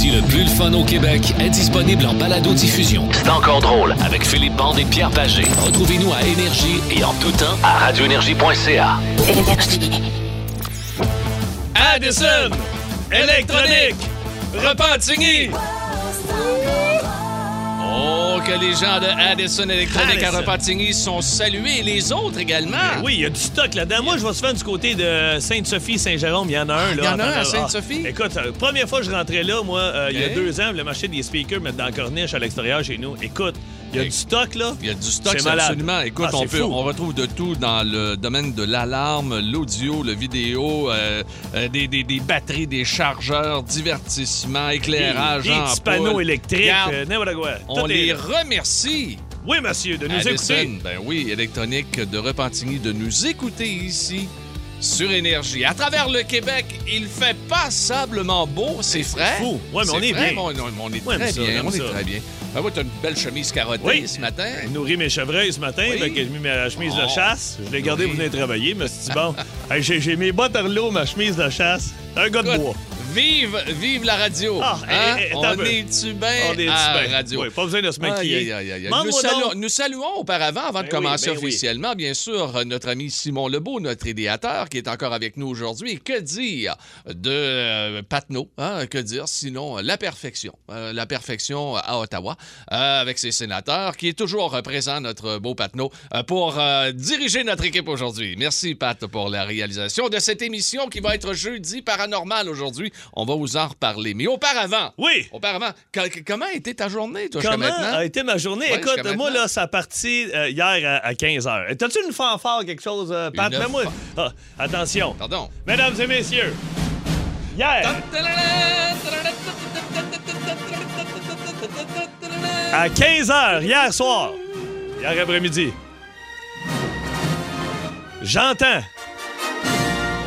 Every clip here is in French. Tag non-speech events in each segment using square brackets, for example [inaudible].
comédie le plus le fun au Québec est disponible en balado-diffusion. C'est encore drôle avec Philippe Bande et Pierre Pagé. Retrouvez-nous à Énergie et en tout temps à radioénergie.ca. Addison, électronique, Repentigny. Que les gens de Addison Électronique à. Repentigny sont salués et les autres également. Oui, il y a du stock là-dedans. Moi, je vais souvent du côté de Sainte-Sophie, Saint-Jérôme. Il y en a un. là. Il y en a un à Ah, Sainte-Sophie? écoute, euh, première fois que je rentrais là, moi, euh, il y a deux ans, je voulais m'acheter des speakers, mettre dans la corniche à l'extérieur chez nous. Écoute, il y a du stock, là? Il y a du stock, C'est absolument. Écoute, Ah, on, peut, on retrouve de tout dans le domaine de l'alarme, l'audio, le vidéo, euh, euh, des, des- des batteries, des chargeurs, divertissement, éclairage, Des petits panneaux électriques, euh, quoi. on est les remercie. Oui, monsieur, de nous Addison, écouter. ben oui, électronique de Repentigny, de nous écouter ici sur Énergie. À travers le Québec, il fait passablement beau, c'est frais. fou. Ouais, mais C'est on est frais, bien. On, on- on est Ouais, très ça, bien, on est très bien. Ben oui, t'as une belle chemise carottée Oui. ce matin. Je nourris mes chevreuils ce matin, Oui. j'ai mis ma chemise Oh. de chasse. Je l'ai gardée Oui. pour venir travailler, mais c'est bon? [laughs] Hey, j'ai, j'ai mes bottes à rouleau, ma chemise de chasse. Un gars de bois. Vive, vive la radio. Ah, Hein? eh, eh, on est-tu bien On est à bien? radio? Oui, pas besoin de se maquiller. Aïe, aïe, aïe, aïe. Nous, saluons, donc. nous saluons auparavant, avant de Ben oui, commencer ben oui. officiellement, bien sûr, notre ami Simon Lebeau, notre idéateur, qui est encore avec nous aujourd'hui. Que dire de euh, Patnaud? hein? Que dire sinon euh, la perfection? Euh, la perfection à Ottawa, euh, avec ses sénateurs, qui est toujours présent, notre beau Patnaud, pour diriger notre équipe aujourd'hui. Merci, Pat, pour la réalisation de cette émission qui va être jeudi paranormal aujourd'hui. On va vous en reparler. Mais auparavant, Oui. auparavant, co- comment a été ta journée, toi, jusqu'à Comment maintenant? a été ma journée? Ouais, Écoute, moi, là, ça a parti euh, hier à, 15h. T'as-tu une fanfare, quelque chose, euh, Pat? Une fan- Ah, attention. Pardon. Mesdames et messieurs, hier, à 15h, hier soir, hier après-midi, j'entends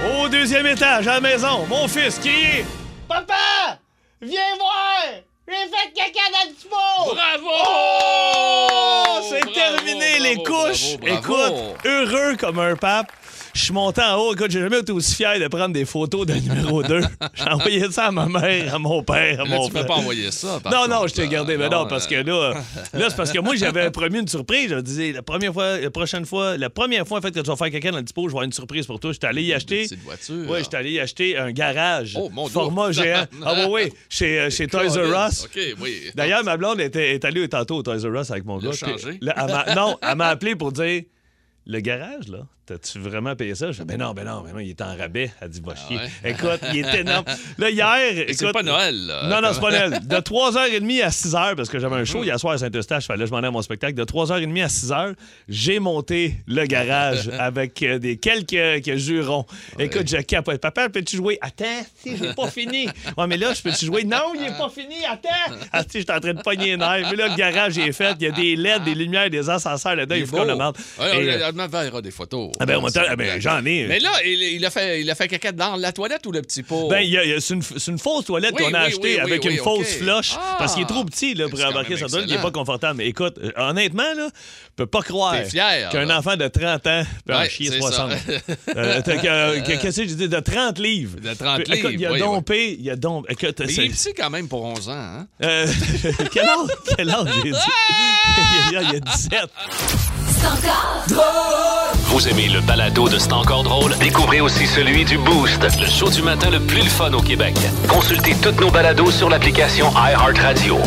au deuxième étage, à la maison, mon fils crier Papa, viens voir! J'ai fait caca dans le pot! Bravo! Oh! C'est Bravo, terminé, les couches. bravo, bravo. Écoute, heureux comme un pape. Je suis monté en haut. Écoute, j'ai jamais été aussi fier de prendre des photos de numéro 2. [laughs] J'ai envoyé ça à ma mère, à mon père, à Là, mon tu peux frère. pas envoyer ça. par Non, contre, non, je t'ai gardé. Mais non, Non, parce que là, [laughs] là c'est parce que moi, j'avais promis une surprise. Je disais, la première fois, la prochaine fois, la première fois, en fait, que tu vas faire quelqu'un dans le dépôt, je vais avoir une surprise pour toi. J'étais allé y acheter. petite voiture. Oui, j'étais allé y acheter un garage. Oh, mon Dieu. Format [laughs] géant. Ah, oui, oui. Chez, euh, chez Toys R Us. OK, oui. D'ailleurs, ma blonde était, est allée tantôt au Toys R Us avec mon gars. changé? Puis là, elle m'a- non, elle m'a appelé pour dire Le garage, là, t'as-tu vraiment payé ça? Je dis Ben non, ben non, ben non, il est en rabais. Elle dit Va chier. ouais? Écoute, il est énorme. [laughs] Là, hier. C'est pas Noël, là. Non, non, c'est pas Noël. [laughs] De 3h30 à 6h, parce que j'avais un show hier soir à Saint-Eustache, fallait que je m'en aille à mon spectacle. De 3h30 à 6h, j'ai monté le garage [laughs] avec euh, des quelques, jurons. Écoute, je capote. Papa, peux-tu jouer? Attends, si, j'ai pas fini. Ouais, mais là, je peux-tu jouer? Non, il est pas fini. Attends. Ah, si, j'étais en train de pogner les nerfs. Mais là, le garage est fait. Il y a des LED, des lumières, des ascenseurs là-dedans. Il faut qu'on demande. Ouais, Euh, m'enverra des photos. ah ben, on ah ben, j'en ai. Mais là, il, il a fait, il a fait caca dans la toilette ou le petit pot? Ben, il il c'est une, une fausse toilette Oui, qu'on a oui, achetée oui, avec une fausse flush Ah! parce qu'il est trop petit là, pour embarquer sa toilette. Il n'est pas confortable. Mais écoute, euh, honnêtement, là, je peux pas croire qu'un enfant de 30 ans peut en Ouais, chier c'est 60. ça. [laughs] Euh, que- Qu'est-ce que j'ai dit? De 30 livres. De 30 Écoute, Il a livres, dompé, il a dompé. Écoute, Mais il c'est- est petit quand même pour 11 ans. Hein? euh, [laughs] quel âge, quel âge j'ai dit? [laughs] il, y a, il y a 17. Vous aimez le balado de C'est encore drôle? Découvrez aussi celui du Boost, le show du matin le plus le fun au Québec. Consultez toutes nos balados sur l'application iHeartRadio.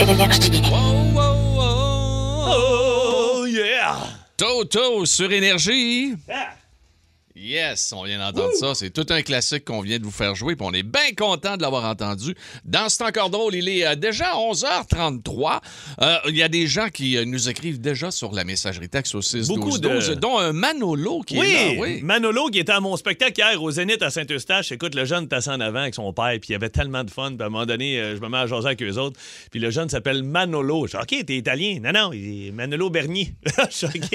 Énergie. Oh, oh, oh. Oh, yeah! Toto sur Énergie. Ah! Yes, on vient d'entendre ça. C'est tout un classique qu'on vient de vous faire jouer. Puis on est bien content de l'avoir entendu. Dans C'est encore drôle, il est euh, déjà 11h33. Euh, il y a des gens qui euh, nous écrivent déjà sur la messagerie texte au 6 Beaucoup 12 de- 12, dont un Manolo qui Oui, est là. Oui, Manolo qui était à mon spectacle hier au Zénith à Saint-Eustache. Écoute, le jeune assis en avant avec son père, puis il y avait tellement de fun. Puis à un moment donné, euh, je me mets à jaser avec eux autres. Puis le jeune s'appelle Manolo. Je dis, OK, t'es italien? Non, non, il est Manolo Bernier. [laughs] je suis OK.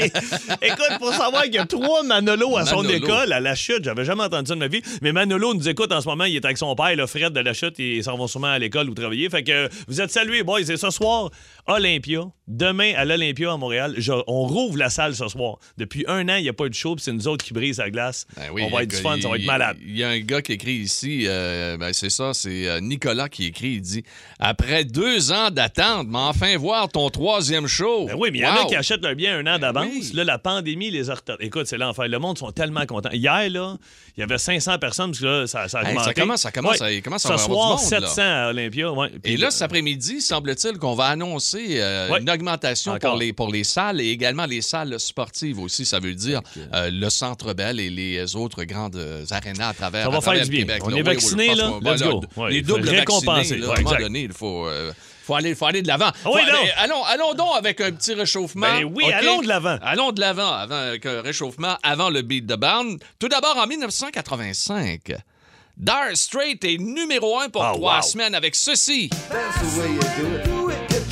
Écoute, pour savoir qu'il y a trois Manolo à son école, à la chute, j'avais jamais entendu ça de ma vie. Mais Manolo nous écoute en ce moment. Il est avec son père, le Fred de la chute. Ils s'en vont sûrement à l'école ou travailler. Fait que euh, vous êtes salués, boys. Et ce soir, Olympia. Demain, à l'Olympia à Montréal, je- on rouvre la salle ce soir. Depuis un an, il n'y a pas eu de show, puis c'est nous autres qui brisent la glace. Ben oui, on va être du fun, ça va être malade. Il y a un gars qui écrit ici, euh, ben c'est ça, c'est euh, Nicolas qui écrit, il dit Après deux ans d'attente, mais enfin voir ton troisième show. Ben oui, mais il y en a qui achètent leur bien un an d'avance. oui. Là, la pandémie les a retardés. Écoute, c'est l'enfer. Le monde sont tellement contents. Hier, là, il y avait 500 personnes, parce que là, ça, ça a Hey, augmenté. ça commence- ça commence à- commence à Ce avoir soir, du monde, là. 700 à Olympia. ouais. Puis Et là, cet après-midi, semble-t il qu'on va annoncer euh, Ouais. une augmentation Encore. pour les, pour les salles et également les salles sportives aussi. Ça veut dire euh, le Centre Bell et les autres grandes euh, arénas à travers, Ça va à travers faire du le bien. Québec. On là. est Oui, oui, vaccinés, là. qu'on va- Let's là, go. Ouais, les doubles vaccinés, là, Ouais, à un moment exact. donné, il faut, euh, faut, aller, faut aller de l'avant. Ah oui, allons, allons donc avec un petit réchauffement. Ben oui, allons de l'avant. Allons de l'avant avant avec un réchauffement avant le beat de band. Tout d'abord, en 1985, Dire Straits est numéro un pour Ah, trois wow. semaines avec ceci. That's the way you do it.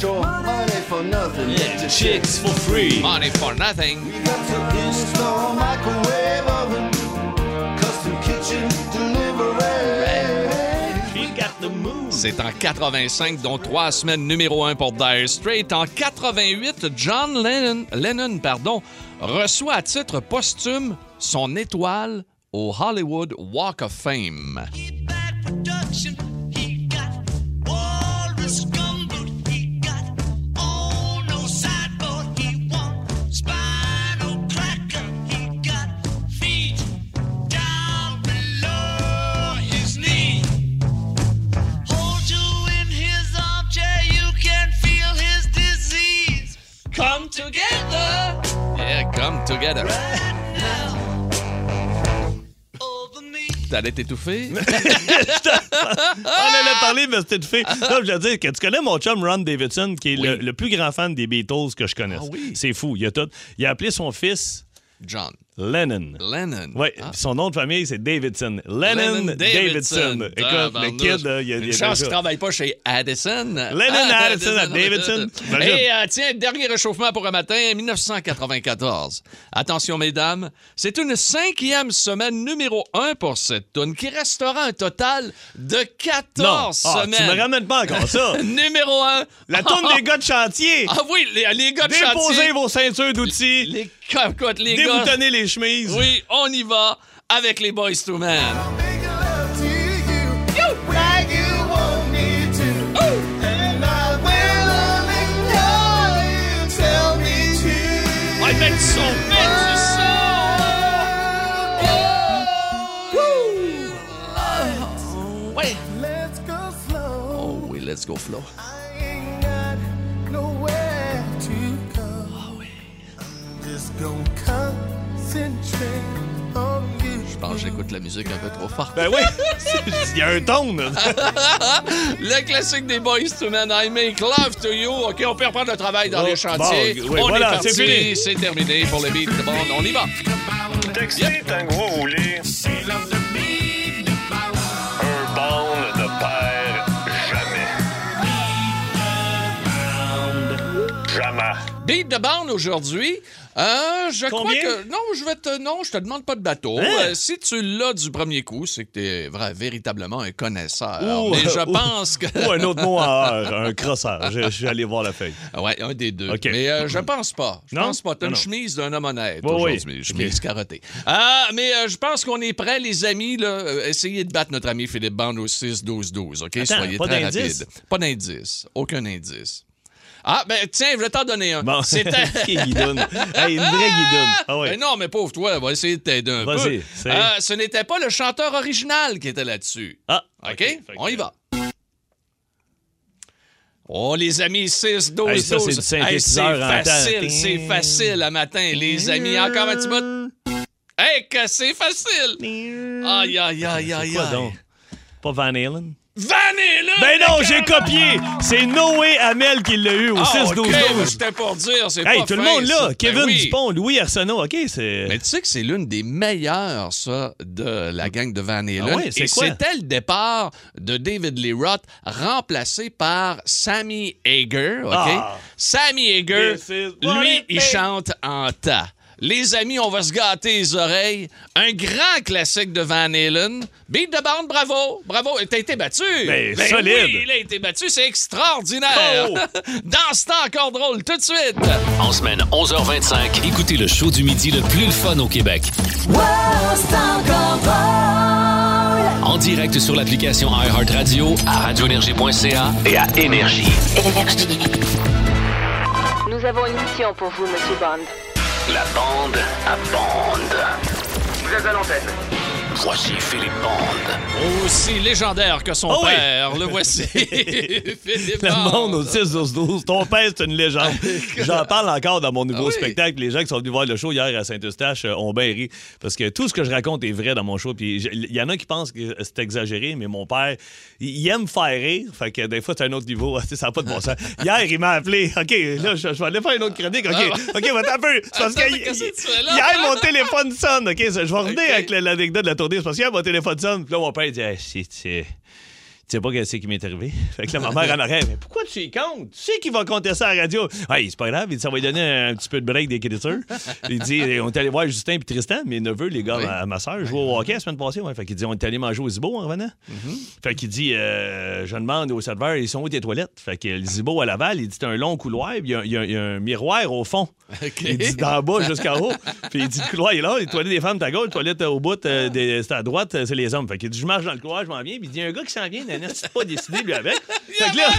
Your money for nothing. Yeah, chicks for free. Money for nothing. You got to install microwave oven, custom kitchen delivery. Got the move. C'est en 85, dont trois semaines numéro un pour Dire Straits. En 88, John Lennon, Lennon pardon, reçoit à titre posthume son étoile au Hollywood Walk of Fame. Together Yeah, come together. T'allais t'étouffer? [laughs] On en a parlé, mais c'était de fait. Là, je veux dire que tu connais mon chum Ron Davidson, qui est le, le plus grand fan des Beatles que je connaisse. Ah oui? C'est fou. Il a tout. Il a appelé son fils John Lennon. Lennon. Oui, Ah. son nom de famille, c'est Davidson. Lennon, Davidson. Écoute, le kid, là, il a, Une a chance déjà- qu'il travaille pas chez Addison. Lennon Addison à Davidson. Et euh, tiens, dernier réchauffement pour un matin, 1994. Attention, mesdames, c'est une cinquième semaine numéro un pour cette tune qui restera un total de 14 Non, Ah, semaines. tu me ramènes pas encore ça. [laughs] Numéro un. La tourne des gars de chantier. Ah oui, les, les gars de Déposez chantier. vos ceintures d'outils. Les, écoute, les gars. Déboutonnez les chemises. Oui, on y va avec les Boys to Man. Mets du son, mets du son. Oh oui, let's go flow. Pense que j'écoute la musique un peu trop fort. Ben oui, il y a un ton. là. [laughs] Le classique des Boys to Men, I Make Love to You. OK, on peut reprendre le travail dans Oh, les chantiers. bon, oui, on voilà, est parti, c'est fini. c'est terminé pour le beat. Bon, on y va. Voulez. Un bond ne perd jamais. Jamais. Beat de bande aujourd'hui. Euh, je crois que. Non, je vais te. Non, je te demande pas de bateau. Hein? Euh, si tu l'as du premier coup, c'est que tu es véritablement un connaisseur. Ou- Mais je pense que. Ou un autre mot en heure, [laughs] un crosseur. Je, je suis allé voir la feuille. Ouais, un des deux. Mais euh, je pense pas. Je Non? pense pas. T'as une non. chemise d'un homme honnête Oui, oui. aujourd'hui. Chemise carottée. Ah, mais je pense qu'on est prêts, les amis. Là. Essayez de battre notre ami Philippe Bande au 6-12-12. OK? Attends, Soyez pas très rapide. Pas d'indice. Aucun indice. Ah, ben tiens, je vais t'en donner un. Bon, C'était. [laughs] guidoune. Hey, une vraie guidoune. Ah ouais. Ben non, mais pauvre toi, on va essayer de t'aider un peu. Euh, ce n'était pas le chanteur original qui était là-dessus. Ah, OK? On y va. Oh, les amis, 6, 12, Hey, ça, 12. c'est facile, c'est facile à matin, les amis. Encore un petit bout. Hey, que c'est facile! Aïe, aïe, aïe, aïe, aïe. Pas Van Halen? Van Halen! Ben non, j'ai copié! C'est Noé Hamel qui l'a eu au Ah, 6-12-12. OK, mais c'était pour dire, c'est Hey, pas tout le fin, monde là! ça. Ben Kevin oui. Dupont, Louis Arsenault, OK, c'est... Mais tu sais que c'est l'une des meilleures, ça, de la gang de Van Halen. Ah ouais, c'est Et quoi? c'était le départ de David Lee Roth, remplacé par Sammy Hager, OK? Ah. Sammy Hager, This is what lui, it il takes. chante en tas. Les amis, on va se gâter les oreilles. Un grand classique de Van Halen. Beat de bande, bravo. Bravo. T'as été battu. Ben, solide. Oui, il a été battu. C'est extraordinaire. Oh. [laughs] Dans ce temps encore drôle, tout de suite. En semaine 11h25, écoutez le show du midi le plus le fun au Québec. En direct sur l'application iHeartRadio, à radioénergie.ca et à Énergie. Énergie. Nous avons une mission pour vous, Monsieur Bond. La bande à bande. Vous êtes à l'antenne. Voici Philippe Bande. Aussi légendaire que son Oh oui. père. Le [laughs] voici. Philippe Le monde au 6 12 12 Ton père, c'est une légende. [laughs] J'en parle encore dans mon nouveau Ah oui? spectacle. Les gens qui sont venus voir le show hier à Saint-Eustache euh, ont bien ri. Parce que tout ce que je raconte est vrai dans mon show. Puis il y en a qui pensent que c'est exagéré, mais mon père, il aime faire rire. Fait que des fois, c'est un autre niveau. [laughs] Ça n'a pas de bon sens. Hier, il m'a appelé. OK, là, je, je vais aller faire une autre chronique. OK, Ah, OK, va un peu. C'est parce que hier, mon téléphone sonne. OK, je vais revenir avec la- l'anecdote de la tournée. Parce qu'hier, mon téléphone sonne. Puis là, mon père, dit Hey, c'est. Sais pas qu'est-ce qui m'est arrivé. [laughs] Fait que là, ma mère en arrière, mais pourquoi tu y comptes? Tu sais qu'il va compter ça à la radio? Hey, c'est pas grave, il dit, ça va lui donner un petit peu de break d'écriture. Il dit, on est allé voir Justin et Tristan, mes neveux, les gars, Oui. ma, ma soeur, jouer au hockey la semaine passée. Ouais. Fait qu'il dit, on est allé manger au Zibo en revenant. Mm-hmm. Fait qu'il dit, euh, je demande au serveur, ils sont où tes toilettes? Fait que le Zibo à Laval, il dit, c'est un long couloir, il y a- y, y un miroir au fond. Il dit d'en bas jusqu'en haut. Puis il dit le couloir est là, les toilettes des femmes, à gauche, les toilettes au bout, euh, c'est à droite, euh, c'est les hommes. Fait qu'il dit je marche dans le couloir, je m'en viens. Puis il dit il y a un gars qui s'en vient, C'est pas décidé lui avec. [laughs] Fait que là,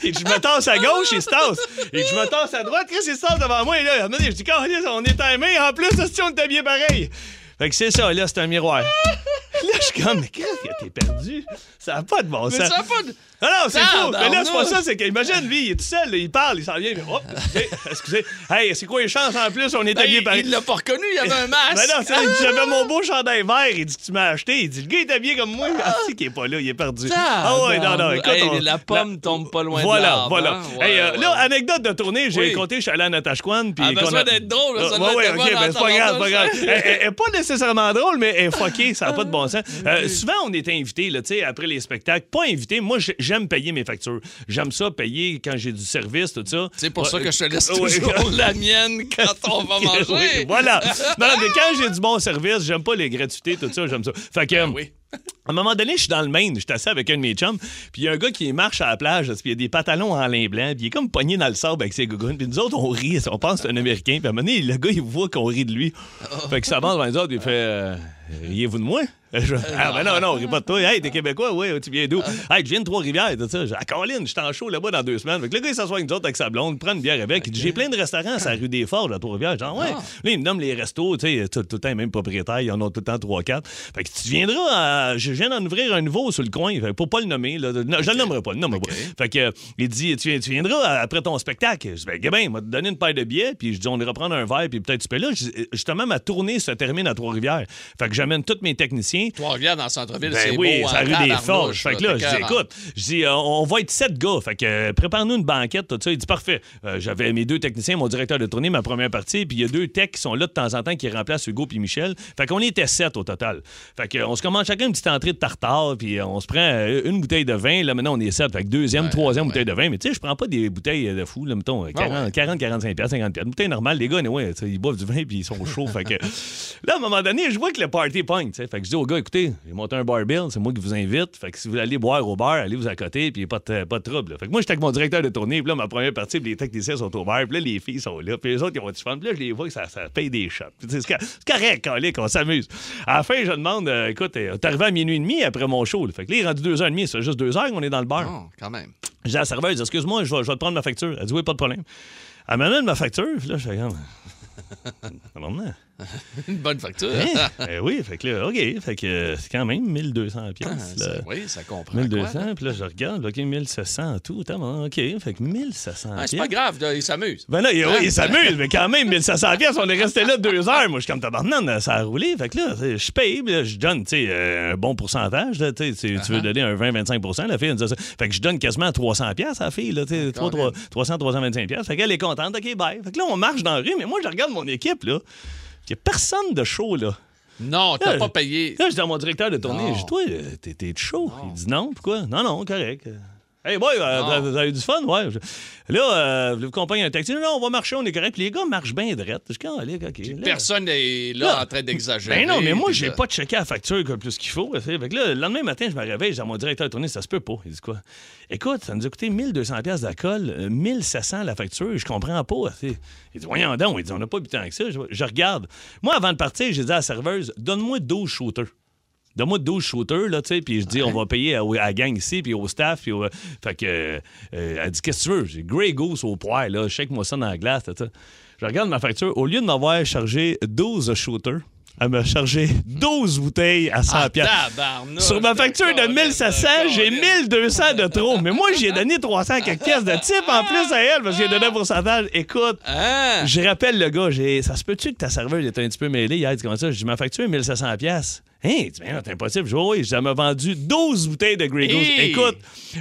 dit je me tasse à gauche, il se tasse. Dit je me tasse à droite, Chris, il se tasse devant moi? Et là, je dis on est timé. En plus, si on est habillé pareil. Fait que c'est ça, là, c'est un miroir. Là, je suis comme, mais Chris, t'es perdu. Ça n'a pas de bon Mais sens. ça a pas de- Non, non, c'est fou. Mais là, c'est pas ça. C'est qu'imagine, lui, il est tout seul, là, il parle, il s'en vient. Mais, hop, excusez, excusez. Hey, c'est quoi les chances en plus? On est Ben, habillés il, pareil. il l'a pas reconnu, il y avait un masque. Ben non, vrai, il dit, j'avais mon beau chandail vert. Il dit, tu m'as acheté. Il dit, le gars est habillé comme moi. Ah, c'est qu'il est pas là, il est perdu. Ah ouais, non, non, écoute. Hey, on- la pomme tombe pas loin de Voilà, voilà. hein? Hey, euh, Là, anecdote de tournée, j'ai Oui. compté, je suis allé à Natashquan. Elle a besoin d'être drôle, celle-là, ouais, ok, ben en c'est pas grave, c'est pas grave. Elle- nécessairement drôle, mais elle est fuckée, ça n'a pas de bon sens. [laughs] Euh, souvent, on est invité, là, tu sais, après les spectacles. Pas invité, moi, j'ai- j'aime payer mes factures. J'aime ça, payer quand j'ai du service, tout ça. C'est pour ça que je te laisse [laughs] euh, toujours la mienne quand on va [laughs] manger. Oui, voilà. [laughs] Non, mais quand j'ai du bon service, j'aime pas les gratuités, tout ça, j'aime ça. Fait que. Ah oui. À un moment donné, je suis dans le Maine, je suis assis avec un de mes chums, puis il y a un gars qui marche à la plage, puis il y a des pantalons en lin blanc, puis il est comme pogné dans le sable avec ses gougounes, puis nous autres, on rit, on pense que c'est un Américain, puis à un moment donné, le gars, il voit qu'on rit de lui. Fait que ça avance devant les autres, puis il fait euh, Riez-vous de moi [laughs] Je- Ah, ben non, non, ris pas de toi. Hey, t'es Québécois, oui, tu viens d'où? Hey, je viens de Trois-Rivières, tout ça. J'ai à Caroline, je suis en show là-bas dans deux semaines. Fait que le gars, il s'assoit avec nous autres avec sa blonde, prend une bière avec. Il dit J'ai plein de restaurants à la rue des Forges à Trois-Rivières. Genre, ouais. Là, il me nomme les restos, tu sais, tout, tout le temps, les mêmes propriétaires, ils en ont tout le temps trois, quatre. Fait que tu viendras à. Je viens d'en ouvrir un nouveau sur le coin. Fait pour pas le nommer, là. Non, je le nommerai pas, le nommerai pas. Fait que, euh, il dit tu, tu viendras après ton spectacle. Je dis Ben, Gabin, il m'a donné une paire de billets, puis je dis On ira prendre un verre, puis peut-être tu peux là. Justement, ma tournée se termine à Trois-Rivières. Fait que j'amène tous mes techniciens. Trois-Rivières dans le centre-ville, Ben c'est oui, beau. en la rue des Forges. Fait que là, je dis, écoute, je dis, euh, on va être sept gars. Fait que euh, prépare-nous une banquette, tout ça. Il dit, parfait. Euh, J'avais mes deux techniciens, mon directeur de tournée, ma première partie, puis il y a deux techs qui sont là de temps en temps qui remplacent Hugo puis Michel. Fait qu'on était sept au total. Fait que, euh, on se commande chacun une petite entrée de tartare, puis on se prend une bouteille de vin. Là, maintenant, on est sept. Fait que deuxième, troisième bouteille de vin. Mais tu sais, je prends pas des bouteilles de fou, là, mettons, euh, 40, 40, 45 piastres, 50 piastres. Bouteille normale, les gars, ouais, ils boivent du vin, puis ils sont chauds. fait que [laughs] là, à un moment donné, je vois que le party pogne. Fait que je dis aux gars, écoutez, j'ai monté un bar bill, c'est moi qui vous invite. Fait que si vous voulez aller boire au bar, allez vous à côté, puis pas de, pas de trouble. là. Fait que moi, j'étais avec mon directeur de tournée, puis là, ma première partie, puis les techniciens sont au bar, puis là, les filles sont là, puis les autres, ils ont du fun. Puis là, je les vois que ça, ça paye des shots. C'est cor- c'est correct, calique, on s'amuse. À la fin, je demande, euh, écoute, euh, t'es arrivé à minuit et demi après mon show. là. Fait que là, il est rendu deux heures et demie, fait juste deux heures qu'on est dans le bar. Non, quand même. Je dis à la serveuse, excuse-moi, je vais, je vais te prendre ma facture. Elle dit, oui, pas de problème. Elle m'amène ma facture, puis là, je fais comme. [laughs] [laughs] Une bonne facture. Hein? Ben [laughs] oui, fait que là, OK, fait que euh, c'est quand même 1200 Ah, pièces. oui, ça comprend. 1200, quoi, là? puis là, je regarde, OK, 1700 en tout. OK, fait que 1700 Ah, c'est pas grave, là, il s'amuse. Ben là, il, oui, Hein? il s'amuse, [laughs] mais quand même, 1500 pièces, on est resté là deux heures. Moi, je suis comme tabarnak, ça a roulé. Fait que là, je paye, là, je donne, tu sais, euh, un bon pourcentage. là, tu sais, tu- Uh-huh. tu veux donner un 20-25 la fille, elle ça. Fait que je donne quasiment 300 pièces à la fille, là, tu sais, Quand 300, 300, 325 pièces. Fait qu'elle est contente, OK, bye. Fait que là, on marche dans la rue, mais moi, je regarde mon équipe, là. Il n'y a personne de chaud, là. Non, t'as pas payé. Là, je dis à mon directeur de tournée, je dis, toi, euh, t'es, t'es chaud. Il dit non, pourquoi? Non, non, correct. Hey boy, euh, vous avez eu du fun, ouais. Là, euh, vous compagnie un taxi. Non, non, on va marcher, on est correct. Puis les gars marchent bien drette. Je. Personne n'est là, Là. en train d'exagérer. Ben non, mais moi, j'ai de- pas checké la facture comme plus qu'il faut. Fait que là, le lendemain matin, je me réveille, à mon directeur de tournée, ça se peut pas. Il dit quoi? Écoute, ça nous a coûté 1200 pièces d'alcool, euh, 1700 la facture, je comprends pas. Il dit, voyons donc, il dit, on n'a pas bu tant que ça. Je, je regarde. Moi, avant de partir, j'ai dit à la serveuse, donne-moi 12 shooters. Donne-moi 12 shooters, là, tu sais, puis je dis, on va payer à, à la gang ici, puis au staff, puis au- Fait que, euh, elle dit, qu'est-ce que tu veux? J'ai Grey Goose au poire, là, shake-moi ça dans la glace, ça. Je regarde ma facture, au lieu de m'avoir chargé 12 shooters, elle m'a chargé 12 bouteilles à 100 Ah, Sur ma facture de Colin, 1700, j'ai Colin. 1200 de trop. Mais moi, j'ai donné 300 quelques pièces de type en plus à elle parce que j'ai donné un pourcentage. Écoute, Hein? je rappelle le gars, j'ai, ça se peut-tu que ta serveuse était un petit peu mêlée? Hier? Dit comment ça? Je dis, ma facture est 1700 pièces. Dit, mais non, c'est impossible. Je oui, elle m'a vendu 12 bouteilles de Grey Goose. Hey! Écoute,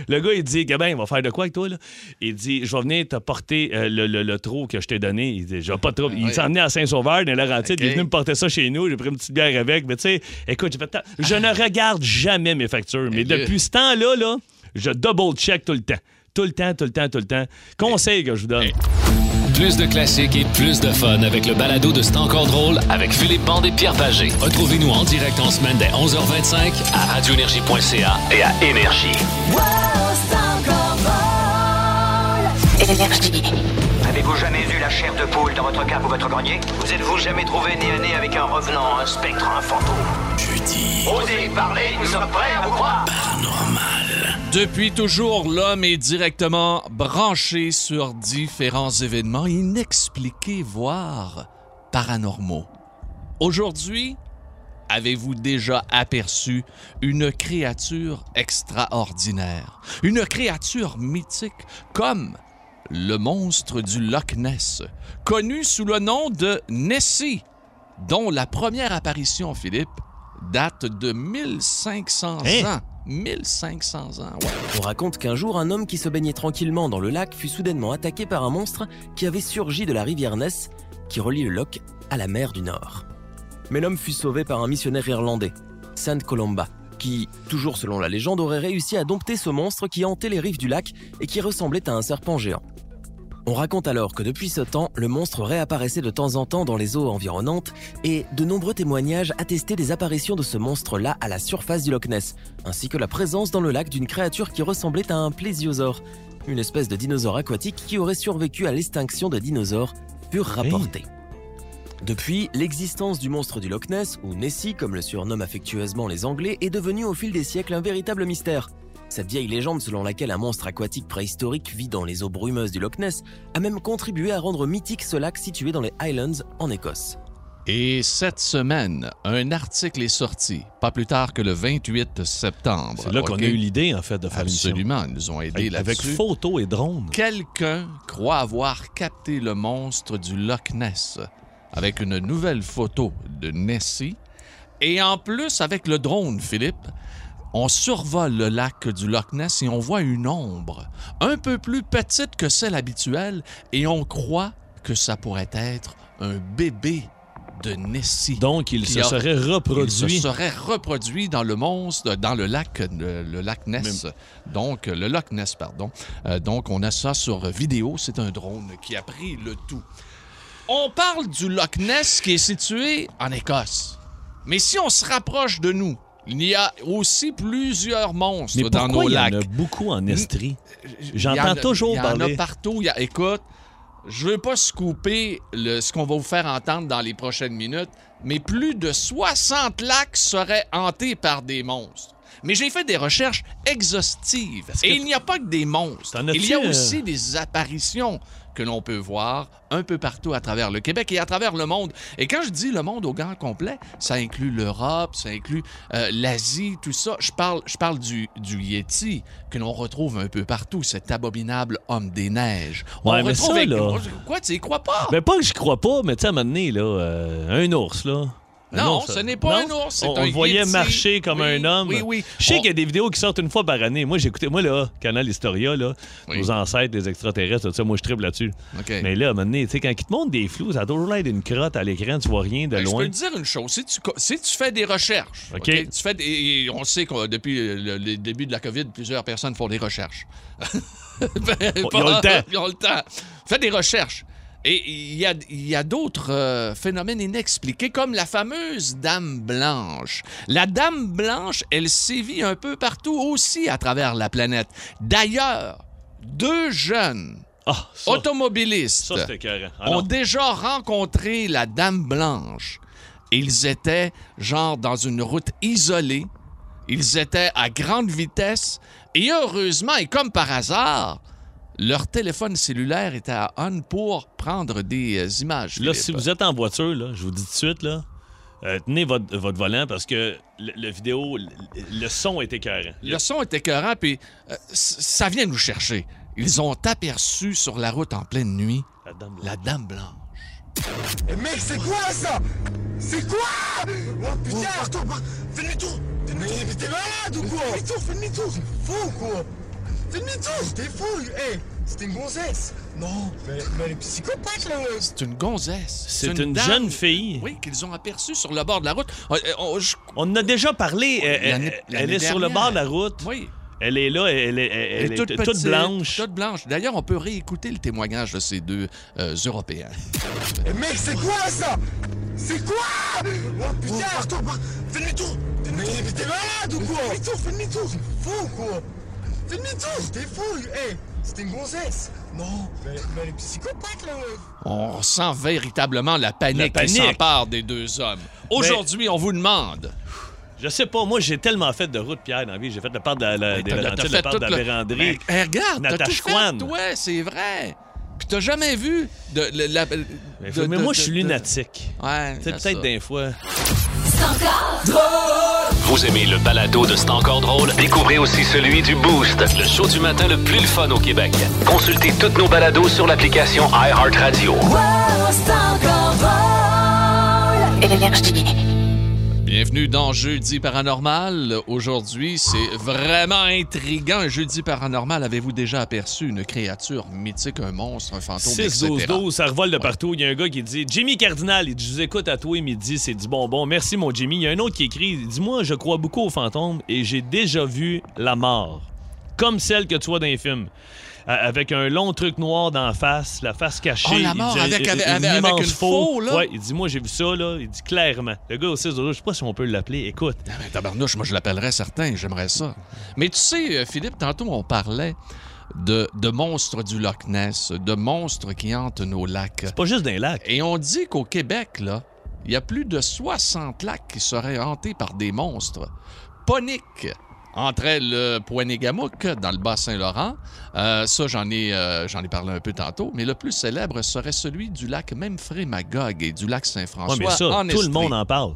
le gars, il dit, Gabin, il va faire de quoi avec toi, là? Il dit, je vais venir te porter euh, le, le, le trou que je t'ai donné. Il dit, j'ai pas de trouble. Il s'en emmené à Saint-Sauveur, dans Laurentides. OK. Il est venu me porter ça chez nous. J'ai pris une petite bière avec. Mais tu sais, écoute, j'ai fait je ne regarde jamais mes factures. Mais Eh bien. depuis ce temps-là, là, je double-check tout le temps. Tout le temps, tout le temps, tout le temps. Conseil que je vous donne. Plus de classiques et plus de fun avec le balado de C'est encore drôle avec Philippe Bande et Pierre Pagé. Retrouvez-nous en direct en semaine dès 11h25 à radioénergie.ca et à Énergie. Énergie. Avez-vous jamais vu la chair de poule dans votre cave ou votre grenier? Vous êtes-vous jamais trouvé nez à nez avec un revenant, un spectre, un fantôme? Jeudi. Osez parler, nous sommes prêts à vous croire Depuis toujours, l'homme est directement branché sur différents événements inexpliqués, voire paranormaux. Aujourd'hui, avez-vous déjà aperçu une créature extraordinaire, une créature mythique comme le monstre du Loch Ness, connu sous le nom de Nessie, dont la première apparition, Philippe, date de 1500 Hein? ans. 1500 ans. On raconte qu'un jour, un homme qui se baignait tranquillement dans le lac fut soudainement attaqué par un monstre qui avait surgi de la rivière Ness, qui relie le Loch à la mer du Nord. Mais l'homme fut sauvé par un missionnaire irlandais, Saint Columba, qui, toujours selon la légende, aurait réussi à dompter ce monstre qui hantait les rives du lac et qui ressemblait à un serpent géant. On raconte alors que depuis ce temps, le monstre réapparaissait de temps en temps dans les eaux environnantes et de nombreux témoignages attestaient des apparitions de ce monstre-là à la surface du Loch Ness, ainsi que la présence dans le lac d'une créature qui ressemblait à un plésiosaure, une espèce de dinosaure aquatique qui aurait survécu à l'extinction des dinosaures, furent rapportés. Depuis, l'existence du monstre du Loch Ness, ou Nessie comme le surnomment affectueusement les Anglais, est devenue au fil des siècles un véritable mystère. Cette vieille légende selon laquelle un monstre aquatique préhistorique vit dans les eaux brumeuses du Loch Ness a même contribué à rendre mythique ce lac situé dans les Highlands en Écosse. Et cette semaine, un article est sorti, pas plus tard que le 28 septembre. C'est là qu'on a eu l'idée, en fait, de faire. Absolument, ils nous ont aidés Avec, avec là-dessus. photos et drones. Quelqu'un croit avoir capté le monstre du Loch Ness avec une nouvelle photo de Nessie. Et en plus, avec le drone, Philippe, on survole le lac du Loch Ness et on voit une ombre un peu plus petite que celle habituelle et on croit que ça pourrait être un bébé de Nessie. Donc, il se a- serait reproduit. Il se serait reproduit dans le monstre, dans le lac, le, le lac Ness. Donc, le Loch Ness, pardon. Euh, donc, on a ça sur vidéo. C'est un drone qui a pris le tout. On parle du Loch Ness qui est situé en Écosse. Mais si on se rapproche de nous, il y a aussi plusieurs monstres Mais dans nos il y en lacs. a beaucoup en Estrie? J'entends toujours Il y en parler. a partout. Il y a- écoute, je veux pas scooper le- ce qu'on va vous faire entendre dans les prochaines minutes, mais plus de 60 lacs seraient hantés par des monstres. Mais j'ai fait des recherches exhaustives. Et il n'y a pas que des monstres. Il y a euh, aussi des apparitions que l'on peut voir un peu partout à travers le Québec et à travers le monde. Et quand je dis le monde au grand complet, ça inclut l'Europe, ça inclut euh, l'Asie, tout ça. Je parle, je parle du, du Yeti que l'on retrouve un peu partout, cet abominable homme des neiges. On Ouais, mais retrouve ça, avec- là- Quoi, tu y crois pas? Ben pas que je crois pas, mais tu sais, à un moment donné, là, euh, un ours, là. Non, ça- ce n'est pas Non? un ours, c'est On, un on le voyait yéti. marcher comme Oui, un homme. Oui, oui. Je sais On- qu'il y a des vidéos qui sortent une fois par année. Moi, j'écoutais, moi, là, Canal Historia, là, Oui. nos ancêtres, les extraterrestres, tout ça, moi, je triple là-dessus. Mais là, à un moment donné, tu sais, quand ils te montrent des flous, ça a toujours l'air d'une crotte à l'écran, tu vois rien de Ben, Je peux loin. te dire une chose. Si tu, si tu fais des recherches, tu fais des- et on sait que depuis le, le début de la COVID, plusieurs personnes font des recherches. Ben, [laughs] ils ont le temps. Ils ont le temps. Fais des recherches. Et il y a, il y a d'autres euh, phénomènes inexpliqués, comme la fameuse Dame Blanche. La Dame Blanche, elle sévit un peu partout aussi à travers la planète. D'ailleurs, deux jeunes Ah, ça, automobilistes ça. Ah, ont déjà rencontré la Dame Blanche. Ils étaient, genre, dans une route isolée. Ils étaient à grande vitesse. Et heureusement, et comme par hasard, leur téléphone cellulaire était à on pour prendre des euh, images. Là, Philippe. si vous êtes en voiture, là, je vous dis tout de suite, là, euh, tenez votre, votre volant parce que le, le vidéo, le, le son est écœurant. Le son est écœurant, puis euh, ça vient nous chercher. Ils ont aperçu sur la route en pleine nuit La dame blanche. la Dame Blanche. Eh mec, c'est quoi ça? C'est quoi? Oh putain Attends, fais demi-tour Fais demi-tour Mais t'es malade ou quoi? Fais demi-tour, fais demi-tour fou ou quoi Fais demi-tour T'es fou Eh, c'était une gonzesse Non, mais, mais elle est psychopathe là C'est une gonzesse. C'est une, dame- jeune fille. Oui, qu'ils ont aperçue sur le bord de la route. Euh, euh, on- je- On en a déjà parlé. euh, Elle, elle- est sur le dernière. bord de la route. Oui. Elle est là, elle est, elle- elle Elle est toute, est petite, toute blanche. Toute blanche. D'ailleurs, on peut réécouter le témoignage de ces deux euh, Européens. Eh mec, c'est quoi ça? C'est quoi? Oh putain Attends, fais demi-tour Fais demi-tour Mais t'es malade ou quoi? Fais demi-tour, fais demi-tour T'es fou ou quoi Fais demi-tour T'es fou Eh, c'était une gonzesse Non, mais, mais elle est psychopathe là On sent véritablement la panique, La qui panique. s'empare des deux hommes. Aujourd'hui, on vous demande. Je sais pas, moi j'ai tellement fait de route, Pierre, dans la vie. J'ai fait le parc de la, Mais des Laurentides, le parc de tout la le- Vérandrie. Ben, hey, regarde, t'as tout fait, toi, c'est vrai. Puis t'as jamais vu de, la- la- Mais, de- mais de- moi, de- je suis de- lunatique. Ouais, C'est peut-être des fois. Vous aimez le balado de C'est encore drôle? Découvrez aussi celui du Boost, le show du matin le plus le fun au Québec. Consultez toutes nos balados sur l'application iHeartRadio. Énergie. Bienvenue dans Jeudi Paranormal. Aujourd'hui, c'est vraiment intriguant. Jeudi Paranormal, avez-vous déjà aperçu une créature mythique, un monstre, un fantôme, 6, etc.? 12, 12, ça revole de partout. Il y a un gars qui dit Jimmy Cardinal, il dit Je vous écoute à toi, il me dit C'est du bonbon. Merci, mon Jimmy. Il y a un autre qui écrit il dit Moi, je crois beaucoup aux fantômes et j'ai déjà vu la mort. Comme celle que tu vois dans les films. Euh, Avec un long truc noir d'en face, la face cachée. Oh, la Il mort dit, avec- euh, avec- une avec- avec immense une faux, là? Ouais, il dit Moi, j'ai vu ça, là. Il dit clairement. Le gars au 6, 12, je sais pas si on peut l'appeler. Écoute. Ah, tabarnouche, moi je l'appellerais certain, j'aimerais ça. Mais tu sais, euh, Philippe, tantôt on parlait de, de monstres du Loch Ness, de monstres qui hantent nos lacs. C'est pas juste d'un lac. Et on dit qu'au Québec, là, il y a plus de 60 lacs qui seraient hantés par des monstres. Ponique entre le Poinégamouk dans le Bas-Saint-Laurent. Euh, ça, j'en ai, euh, j'en ai parlé un peu tantôt. Mais le plus célèbre serait celui du lac Memphremagog et du lac Saint-François Ouais, mais ça, en tout le monde en parle.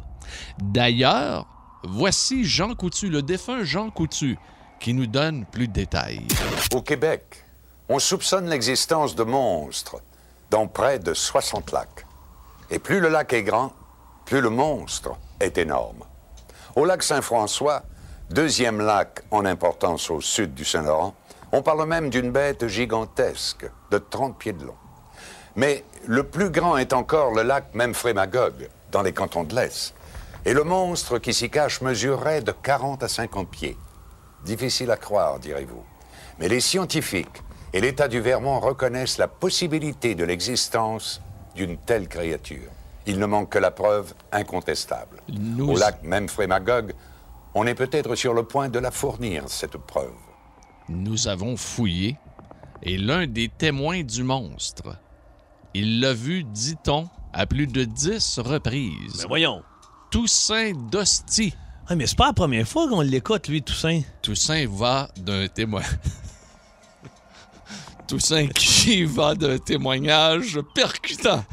D'ailleurs, voici Jean Coutu, le défunt Jean Coutu, qui nous donne plus de détails. Au Québec, on soupçonne l'existence de monstres dans près de 60 lacs. Et plus le lac est grand, plus le monstre est énorme. Au lac Saint-François, deuxième lac en importance au sud du Saint-Laurent, on parle même d'une bête gigantesque de 30 pieds de long. Mais le plus grand est encore le lac Memphremagog, dans les cantons de l'Est. Et le monstre qui s'y cache mesurerait de 40 à 50 pieds. Difficile à croire, direz-vous. Mais les scientifiques et l'État du Vermont reconnaissent la possibilité de l'existence d'une telle créature. Il ne manque que la preuve incontestable. Nous- Au lac Memphremagog, on est peut-être sur le point de la fournir, cette preuve. Nous avons fouillé et l'un des témoins du monstre, il l'a vu, dit-on, à plus de 10 reprises. Mais voyons. Toussaint Dosti. Ah, mais c'est pas la première fois qu'on l'écoute, lui, Toussaint. Toussaint va d'un témoin. [laughs] Toussaint qui va d'un témoignage percutant.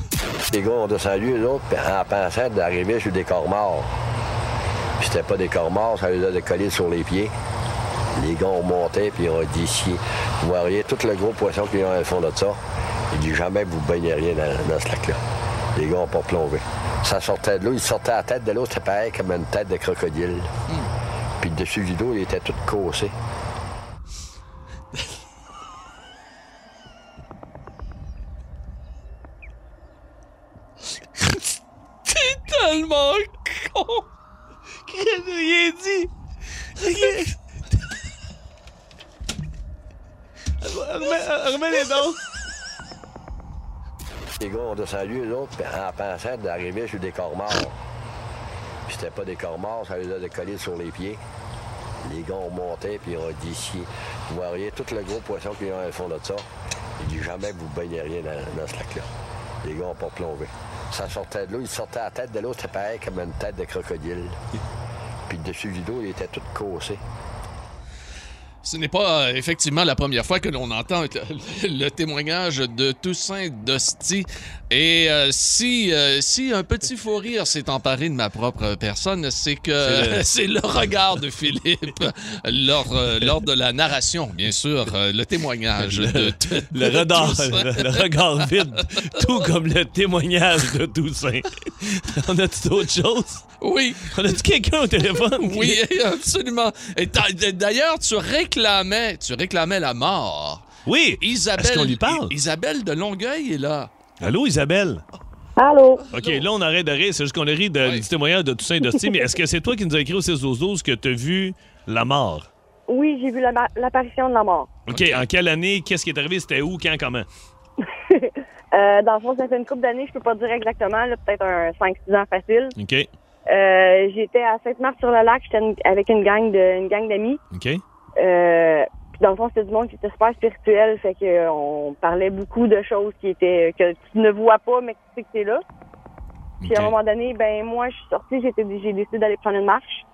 Les gars ont descendu, eux autres, en pensant d'arriver sur des corps morts. Puis c'était pas des corps morts, ça les a décollés sur les pieds. Les gars ont monté, puis ils ont dit ici, vous voyez tout le gros poisson qu'il y a dans le fond de ça. Il dit jamais vous baigneriez dans, dans ce lac-là. Les gars ont pas plongé. Ça sortait de l'eau. Il sortait la tête de l'eau, c'était pareil comme une tête de crocodile. Puis le dessus du dos, il était tout cassé. T'es tellement con! J'ai rien dit. Rien. Remets, remets les dons. Ont descendu, eux autres, en pensant d'arriver sur des corps morts. Puis c'était pas des corps morts, ça les a décollés sur les pieds. Les gars ont monté, puis ont dissé. Vous voyez tout le gros poisson qu'il y a au fond de ça. Il dit jamais que vous baigneriez dans, dans ce lac-là. Les gars ont pas plongé. Ça sortait de l'eau, il sortait la tête de l'eau, c'était pareil comme une tête de crocodile. Puis le dessus du dos, il était tout cassé. Ce n'est pas euh, effectivement la première fois que l'on entend le, le témoignage de Toussaint Dosti. Et euh, si, euh, si un petit faux rire s'est emparé de ma propre personne, c'est que C'est le- [laughs] le... regard de Philippe [laughs] lors, euh, lors de la narration, bien sûr, le témoignage de, de- Le de regard, Toussaint. le, le regard vide, tout comme le témoignage de Toussaint. [laughs] On a-tu d'autres choses? Oui. On a-tu quelqu'un au téléphone? Oui, absolument. D'ailleurs, tu réclamais, tu réclamais la mort. Oui. Isabelle, Est-ce qu'on lui parle? Isabelle de Longueuil est là. Allô, Isabelle? Allô? OK, là, on arrête de rire. C'est juste qu'on a ri de- du témoignage de Toussaint Dosti. mais est-ce que c'est toi qui nous as écrit au 6 12 que tu as vu la mort? Oui, j'ai vu la- l'apparition de la mort. OK, en quelle année? Qu'est-ce qui est arrivé? C'était où? Quand? Comment? [laughs] Euh, dans le fond, ça fait une couple d'années, je peux pas dire exactement, là, peut-être un 5-6 ans facile. OK. Euh, j'étais à Sainte-Marthe-sur-le-Lac, j'étais avec une gang de une gang d'amis. OK. Euh, puis dans le fond, c'était du monde qui était super spirituel, fait que euh, on parlait beaucoup de choses qui étaient que tu ne vois pas, mais que tu sais que c'est là. Puis à un moment donné, ben moi, je suis sortie, j'étais j'ai décidé d'aller prendre une marche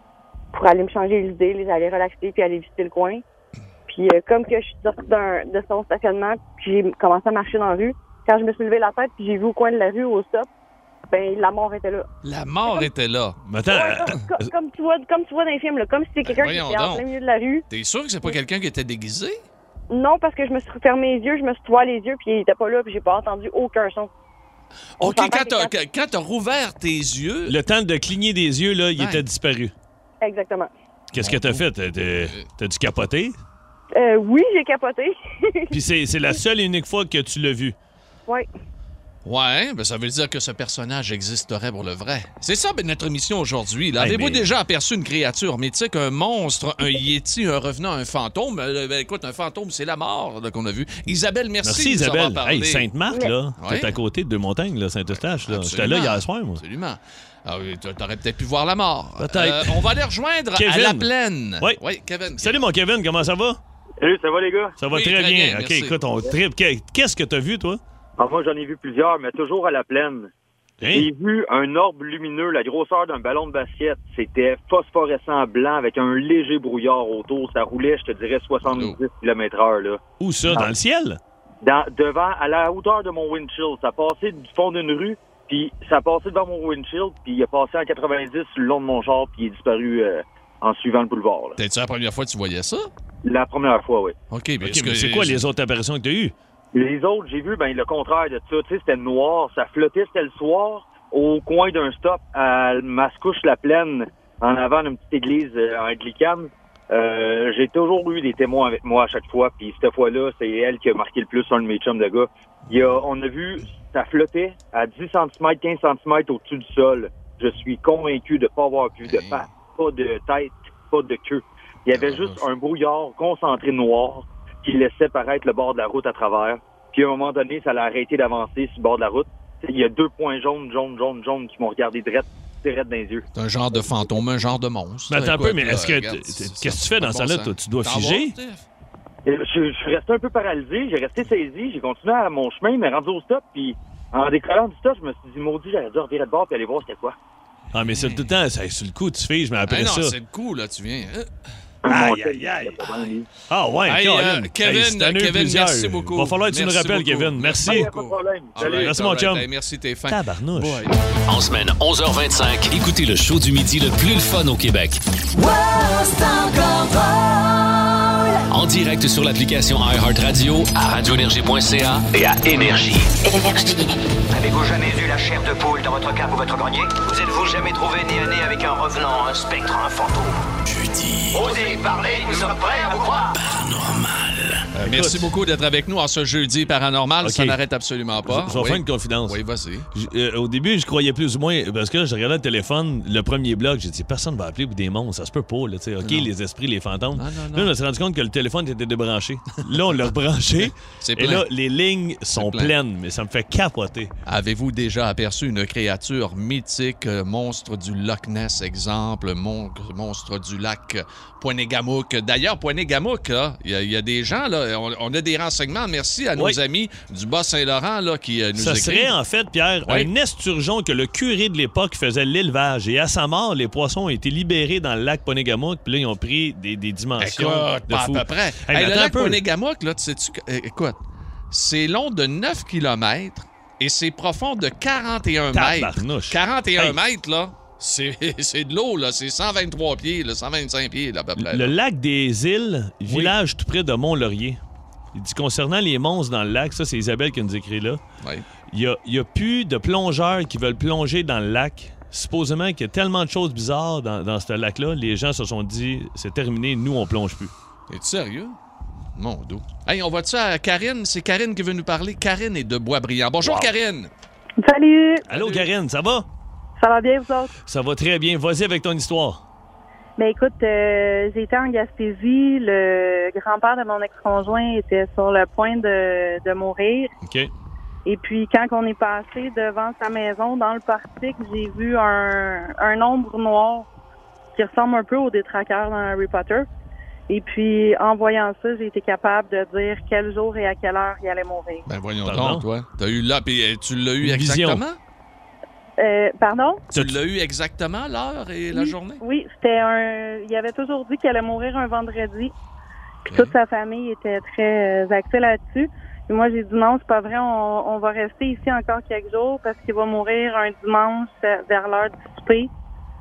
pour aller me changer les idées, les aller relaxer, puis aller visiter le coin. Puis euh, comme que je suis sortie d'un- de son stationnement, puis j'ai commencé à marcher dans la rue, quand je me suis levé la tête, puis j'ai vu au coin de la rue, au stop, ben la mort était là. La mort était là. Mais attends, Ouais, comme, comme- comme tu vois, comme tu vois dans les films, là, comme si c'était quelqu'un qui était en plein milieu de la rue. T'es sûr que c'est pas quelqu'un qui était déguisé? Non, parce que je me suis fermé les yeux, je me suis toilé les yeux, puis il était pas là, puis j'ai pas entendu aucun son. On OK, quand t'as quand- quand t'as rouvert tes yeux, Le temps de cligner des yeux, là, il était disparu. Exactement. Qu'est-ce que t'as fait? T'as- T'as t'as dû capoter? Euh, oui, j'ai capoté. [laughs] Puis c'est c'est la seule et unique fois que tu l'as vu. oui. Ouais, ben ça veut dire que ce personnage existerait pour le vrai. C'est ça ben, notre mission aujourd'hui. Hey, Avez-vous mais- déjà aperçu une créature mythique, un monstre, un yéti, un revenant, un fantôme? Euh, ben, écoute, un fantôme, c'est la mort qu'on a vu. Isabelle, merci, Merci, de nous avoir Isabelle. parlé. Hey, Sainte-Marthe, là. Ouais. T'es à côté de Deux-Montagnes, là, Saint-Eustache, là. J'étais là hier soir, moi. Absolument. Ah oui, t'a- t'aurais peut-être pu voir la mort. Peut-être. Euh, on va aller rejoindre à Kevin. la plaine. Oui. Oui, Kevin. Salut, mon Kevin, comment ça va? Salut, ça va les gars? Ça va Oui, très, très bien. bien, OK, merci. écoute, on tripe. Qu'est- Qu'est-ce que t'as vu, toi? Ah, moi, j'en ai vu plusieurs, mais toujours à la plaine. Hein? J'ai vu un orbe lumineux, la grosseur d'un ballon de basket. C'était phosphorescent blanc avec un léger brouillard autour. Ça roulait, je te dirais, 70 km heure, là. Où ça? Dans le ciel? Dans, devant, à la hauteur de mon windshield. Ça passait du fond d'une rue, puis ça passait devant mon windshield, puis il a passé en 90 le long de mon char, puis il est disparu euh, en suivant le boulevard. T'es-tu la première fois que tu voyais ça? La première fois, oui. OK, mais c'est quoi les autres apparitions que t'as eues? Les autres, j'ai vu ben, le contraire de ça. Tu sais, c'était noir, ça flottait, c'était le soir, au coin d'un stop à Mascouche-la-Plaine, en avant d'une petite église euh, anglicane. Euh, j'ai toujours eu des témoins avec moi à chaque fois, puis cette fois-là, c'est elle qui a marqué le plus un de mes chums de gars. Il y a, on a vu, ça flottait à 10 cm, 15 cm au-dessus du sol. Je suis convaincu de ne pas avoir vu de pattes, pas de tête, pas de queue. Il y avait juste un brouillard concentré noir qui laissait paraître le bord de la route à travers. Puis à un moment donné, ça l'a arrêté d'avancer sur le bord de la route. Il y a deux points jaunes, jaunes, jaunes, jaunes qui m'ont regardé direct, direct dans les yeux. C'est un genre de fantôme, un genre de monstre. Mais attends un peu, mais est-ce que. ça- Qu'est-ce que tu fais dans ça là. Tu dois figer? Je, je suis resté un peu paralysé, j'ai resté saisi, j'ai continué à mon chemin, mais rendu au stop, puis en décollant du stop, je me suis dit, maudit, j'aurais dû revirer de bord puis aller voir c'était quoi. Ah, mais c'est tout le temps, c'est le coup, tu figes, mais après Eh non, ça. c'est le coup, là, tu viens. Aïe, aïe, aïe. Ah, ouais, euh, Kevin, Kevin, plusieurs. merci beaucoup. Va falloir que tu nous rappelles, beaucoup. Kevin. Merci. Merci Pas de problème. All Salut. right, Merci, all mon chum. Hey, merci, t'es fin. Tabarnouche. En semaine, 11h25, écoutez le show du midi le plus le fun au Québec. En direct sur l'application iHeartRadio, à radioénergie.ca et à Énergie. Énergie. Avez-vous jamais vu la chair de poule dans votre cave ou votre grenier? Vous êtes-vous jamais trouvé nez à nez avec un revenant, un spectre, un fantôme? Jeudi. Osez parler, nous sommes prêts à vous croire Euh, merci beaucoup d'être avec nous en ce jeudi paranormal. Ça n'arrête absolument pas. Je vais Oui. faire une confidence. Oui, vas-y. Euh, au début, je croyais plus ou moins, parce que je regardais le téléphone, le premier bloc, j'ai dit, personne va appeler pour des monstres, ça se peut pas, là, OK, Non. les esprits, les fantômes. non, Là, on s'est rendu compte que le téléphone était débranché. [laughs] là, on l'a rebranché. [laughs] C'est Et plein. là, les lignes sont plein. pleines, mais ça me fait capoter. Avez-vous déjà aperçu une créature mythique, euh, monstre du Loch Ness, exemple, mon- monstre du lac Poinégamouk? D'ailleurs, Poinégamouk, y, il y a des gens, là, on, on a des renseignements. Merci à nos amis du Bas-Saint-Laurent là, qui euh, nous Ça écrivent. serait en fait, Pierre, Oui. un esturgeon que le curé de l'époque faisait l'élevage. Et à sa mort, les poissons ont été libérés dans le lac Ponégamouk. Puis là, ils ont pris des, des dimensions Écoute, de pas fou. à peu près. Hey, Hey, mais le lac peu. Ponégamouk, là, tu euh, écoute, c'est long de 9 km et c'est profond de 41 mètres. Tabarnouche. 41 Hey. mètres, là, c'est [laughs] c'est de l'eau, là. C'est 123 pieds, là, 125 pieds, là, à peu près. Le lac des îles, village tout près de Mont-Laurier. Il dit concernant les monstres dans le lac, ça c'est Isabelle qui nous écrit là. Oui. Il y a, il y a plus de plongeurs qui veulent plonger dans le lac. Supposément qu'il y a tellement de choses bizarres dans, dans ce lac-là, les gens se sont dit c'est terminé, nous on plonge plus. Es-tu sérieux? Mon dos. Hey, on va-tu à Karine? C'est Karine qui veut nous parler. Karine est de Boisbriand. Bonjour, Wow. Karine. Salut! Allô Karine, ça va? Ça va bien, vous autres? Ça va très bien. Vas-y avec ton histoire. Ben écoute, euh, j'ai été en Gaspésie. Le grand-père de mon ex-conjoint était sur le point de, de mourir. OK. Et puis, quand on est passé devant sa maison, dans le portique, j'ai vu un, un ombre noir qui ressemble un peu au détraqueur dans Harry Potter. Et puis, en voyant ça, j'ai été capable de dire quel jour et à quelle heure il allait mourir. Ben voyons Pardon? donc, toi. T'as eu là, puis euh, tu l'as eu Une vision. Euh, pardon? Tu l'as eu exactement l'heure et la Oui, journée? Oui, c'était un. Il avait toujours dit qu'il allait mourir un vendredi. Puis toute sa famille était très euh, axée là-dessus. Et moi, j'ai dit non, c'est pas vrai. On, on va rester ici encore quelques jours parce qu'il va mourir un dimanche vers l'heure du souper.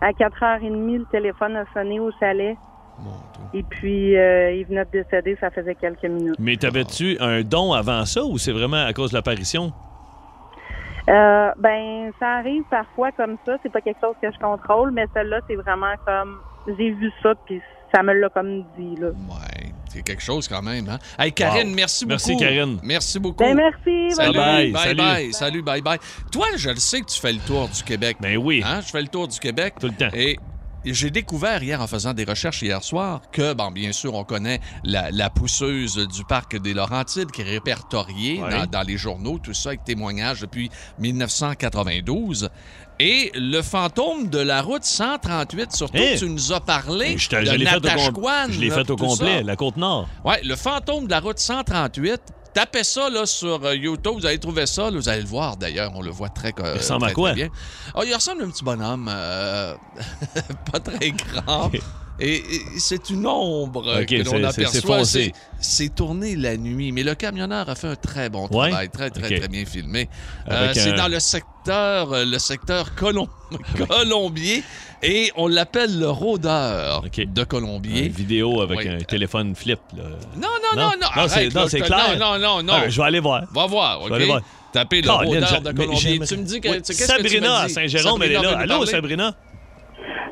À 4h30, le téléphone a sonné au chalet. Et puis, euh, il venait de décéder, ça faisait quelques minutes. Mais t'avais-tu un don avant ça ou c'est vraiment à cause de l'apparition? Euh, ben, ça arrive parfois comme ça. C'est pas quelque chose que je contrôle, mais celle-là, c'est vraiment comme j'ai vu ça, puis ça me l'a comme dit là. Ouais, c'est quelque chose quand même. Hein? Hey, Karine, Wow. merci beaucoup. Merci, Karine. Merci beaucoup. Ben merci. Salut, bye, Bye, bye, salut. bye, salut, bye, bye. Toi, je le sais que tu fais le tour du Québec. Ben oui. Hein? Je fais le tour du Québec. Tout le temps. Et j'ai découvert hier en faisant des recherches hier soir que, bon, bien sûr, on connaît la, la pousseuse du parc des Laurentides qui est répertoriée Ouais. dans, dans les journaux, tout ça avec témoignages depuis 1992. Et le fantôme de la route 138, surtout, Hein? tu nous as parlé Je, de je l'ai fait au, complet, la Côte-Nord. Ouais, le fantôme de la route 138. Tapez ça là, sur euh, YouTube, vous allez trouver ça. là, vous allez le voir d'ailleurs, on le voit très, Il ressemble à quoi? très bien. Ah, il ressemble à un petit bonhomme, euh, [laughs] pas très [laughs] grand. Et, et c'est une ombre que l'on aperçoit. C'est tourné la nuit, mais le camionneur a fait un très bon Ouais? travail, très très très bien filmé. Euh, c'est un- dans le secteur, euh, le secteur Colom- [laughs] Colombier, et on l'appelle le rôdeur de Colombier. Une vidéo avec Oui. un téléphone flip. Là. Non, non, non, non, Non, c'est, clair. Non, non, non. Ah, je vais aller voir. Va voir, Je vais aller voir. Tapez le rôdeur de Colombier. Tu me dis que, Oui, que tu Sabrina me à? Saint-Jérôme, elle est là. Allô? Sabrina?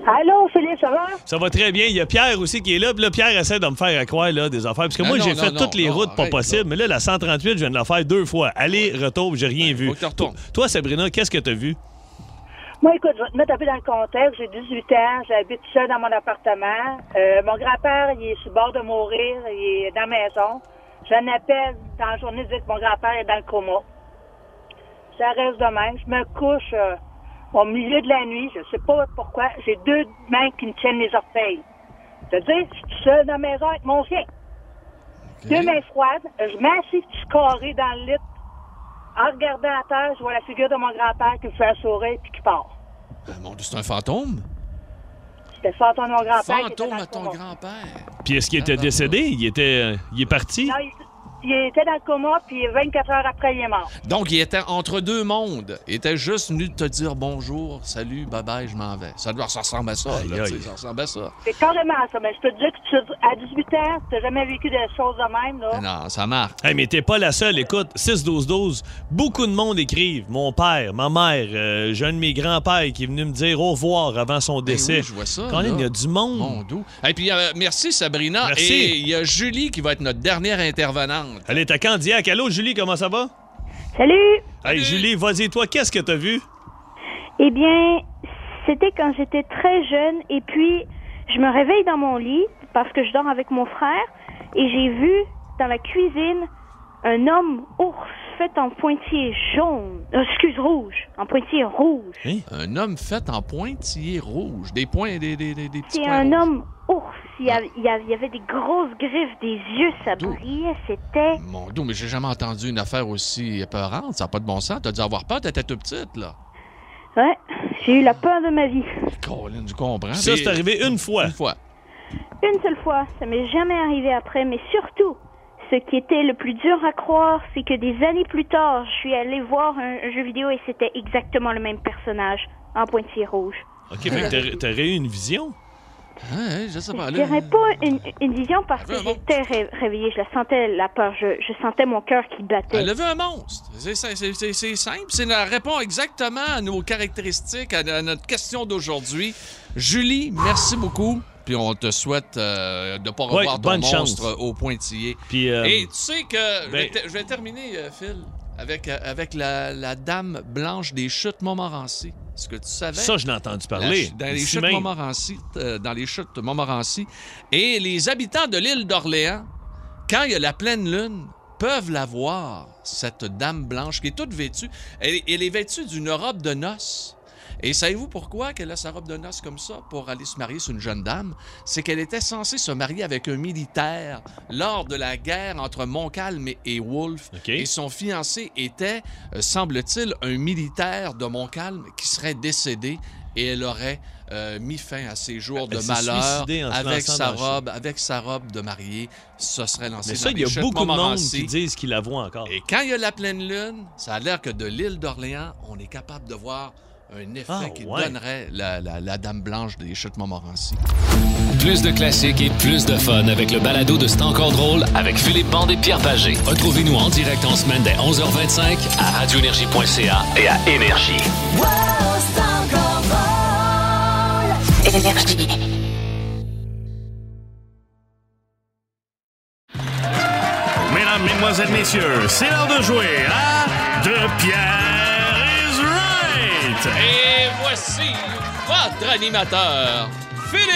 Allô, Philippe, ça va? Ça va très bien. Il y a Pierre aussi qui est là. Puis là, Pierre essaie de me faire à croire là, des affaires. Parce que Non, moi, j'ai fait non, toutes les non, routes pas possibles. Mais là, la 138, je viens de la faire deux fois. Aller-retour, j'ai rien vu. faut que tu retournes. Toi, Sabrina, qu'est-ce que tu as vu? Moi, écoute, je vais te mettre un peu dans le contexte. J'ai 18 ans, j'habite seul dans mon appartement. Euh, mon grand-père, il est sur le bord de mourir, il est dans la maison. J'en appelle dans la journée, je dis que mon grand-père est dans le coma. Ça reste de même. Je me couche euh, au milieu de la nuit, je sais pas pourquoi. J'ai deux mains qui me tiennent les orteils. C'est-à-dire, je suis seul dans la maison avec mon chien. Deux mains froides, je m'assis carré dans le lit. En regardant à terre, je vois la figure de mon grand-père qui me fait un sourire puis qui part. Ben, mon Dieu, c'est un fantôme? C'était le fantôme de mon grand-père. qui était Fantôme à ton grand-père. Puis est-ce qu'il était décédé? Il était, euh, il est parti? Non, il, il était dans le coma, puis 24 heures après, il est mort. Donc, il était entre deux mondes. Il était juste venu te dire bonjour, salut, bye bye, je m'en vais. Ça doit ça ressemble à ça. là, Aïe, aïe. ça ressemble à ça. C'est carrément ça. Mais je peux te dire que tu, à 18 ans, tu n'as jamais vécu des choses de même, là. Non, ça marque. Hey, mais t'es pas la seule. Écoute, 6-12-12, beaucoup de monde écrivent. Mon père, ma mère, euh, j'ai un de mes grands-pères qui est venu me dire au revoir avant son Ben décès. oui, je vois ça. Là. il y a du monde. Mon doux. Et puis, euh, merci Sabrina. Merci. Et il y a Julie qui va être notre dernière intervenante. Allez, t'as Candiac. Allô, Julie, comment ça va? Salut! Hey, Julie, vas-y, toi, qu'est-ce que t'as vu? Eh bien, c'était quand j'étais très jeune et puis je me réveille dans mon lit parce que je dors avec mon frère et j'ai vu dans la cuisine un homme ours fait en pointillé jaune, euh, excuse rouge, en pointillé rouge. Un homme fait en pointillé rouge. Des points, des, des, des, des petits C'est un rouges. homme ours. Il y, avait, il y avait- il y avait des grosses griffes, des yeux, ça brillait. C'était Mon doux, mais j'ai jamais entendu une affaire aussi épeurante. Ça n'a pas de bon sens. T'as dû avoir peur, t'étais tout petite, là. ouais, j'ai eu la peur de ma vie. Colin, tu comprends. Ça, c'est arrivé une fois. Une fois. Une seule fois, ça m'est jamais arrivé après, mais surtout, ce qui était le plus dur à croire, c'est que des années plus tard, je suis allée voir un, un jeu vidéo et c'était exactement le même personnage, en pointillé rouge. OK, fait que t'as- t'aurais eu une vision? Ouais, je sais pas. Je dirais pas une, une vision parce que j'étais ré- réveillée, je la sentais, la peur, je, je sentais mon cœur qui battait. Elle a vu un monstre. C'est simple. C'est la répond exactement à nos caractéristiques, à, à notre question d'aujourd'hui. Julie, merci beaucoup. Puis on te souhaite euh, de ne pas Ouais, revoir ton bonne monstre chance. au pointillé. Puis, euh, Et tu sais que je, vais ben- te- je vais terminer, euh, Phil, avec, avec la, la dame blanche des chutes Montmorency. Est-ce que tu savais? Ça, je l'ai entendu parler. dans les chutes. Montmorency, euh, dans les chutes Montmorency. Et les habitants de l'île d'Orléans, quand il y a la pleine lune, peuvent la voir, cette dame blanche qui est toute vêtue. Elle, elle est vêtue d'une robe de noces. Et savez-vous pourquoi qu'elle a sa robe de noces comme ça pour aller se marier? C'est une jeune dame? C'est qu'elle était censée se marier avec un militaire lors de la guerre entre Montcalm et- Wolfe. Et son fiancé était, euh, semble-t-il, un militaire de Montcalm qui serait décédé et elle aurait euh, mis fin à ses jours de Elle s'est malheur avec sa robe, avec sa robe de mariée. Ce serait lancé Mais ça, il y a beaucoup de monde qui disent qu'ils la voient encore. Et quand il y a la pleine lune, ça a l'air que de l'île d'Orléans, on est capable de voir un effet Ah, qui ouais. donnerait la, la- la Dame Blanche des Chutes Montmorency. Plus de classiques et plus de fun avec le balado de C'est encore drôle avec Philippe Bande et Pierre Pagé. Retrouvez-nous en direct en semaine dès 11h25 à radioénergie.ca et à Énergie. Énergie. Mesdames, Mesdemoiselles, Messieurs, c'est l'heure de jouer à De Pierre Et voici votre animateur, Philippe!